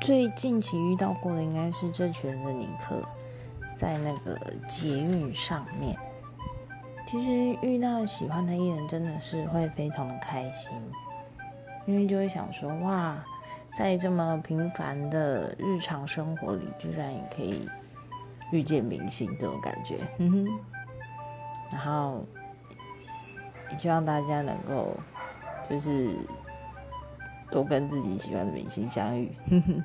最近期遇到过的应该是这群人的尼克，在那个捷运上面。其实遇到喜欢的艺人，真的是会非常的开心，因为就会想说，哇，在这么平凡的日常生活里，居然也可以遇见明星，这种感觉。然后也希望大家能够，就是都跟自己喜欢的明星相遇。哼哼。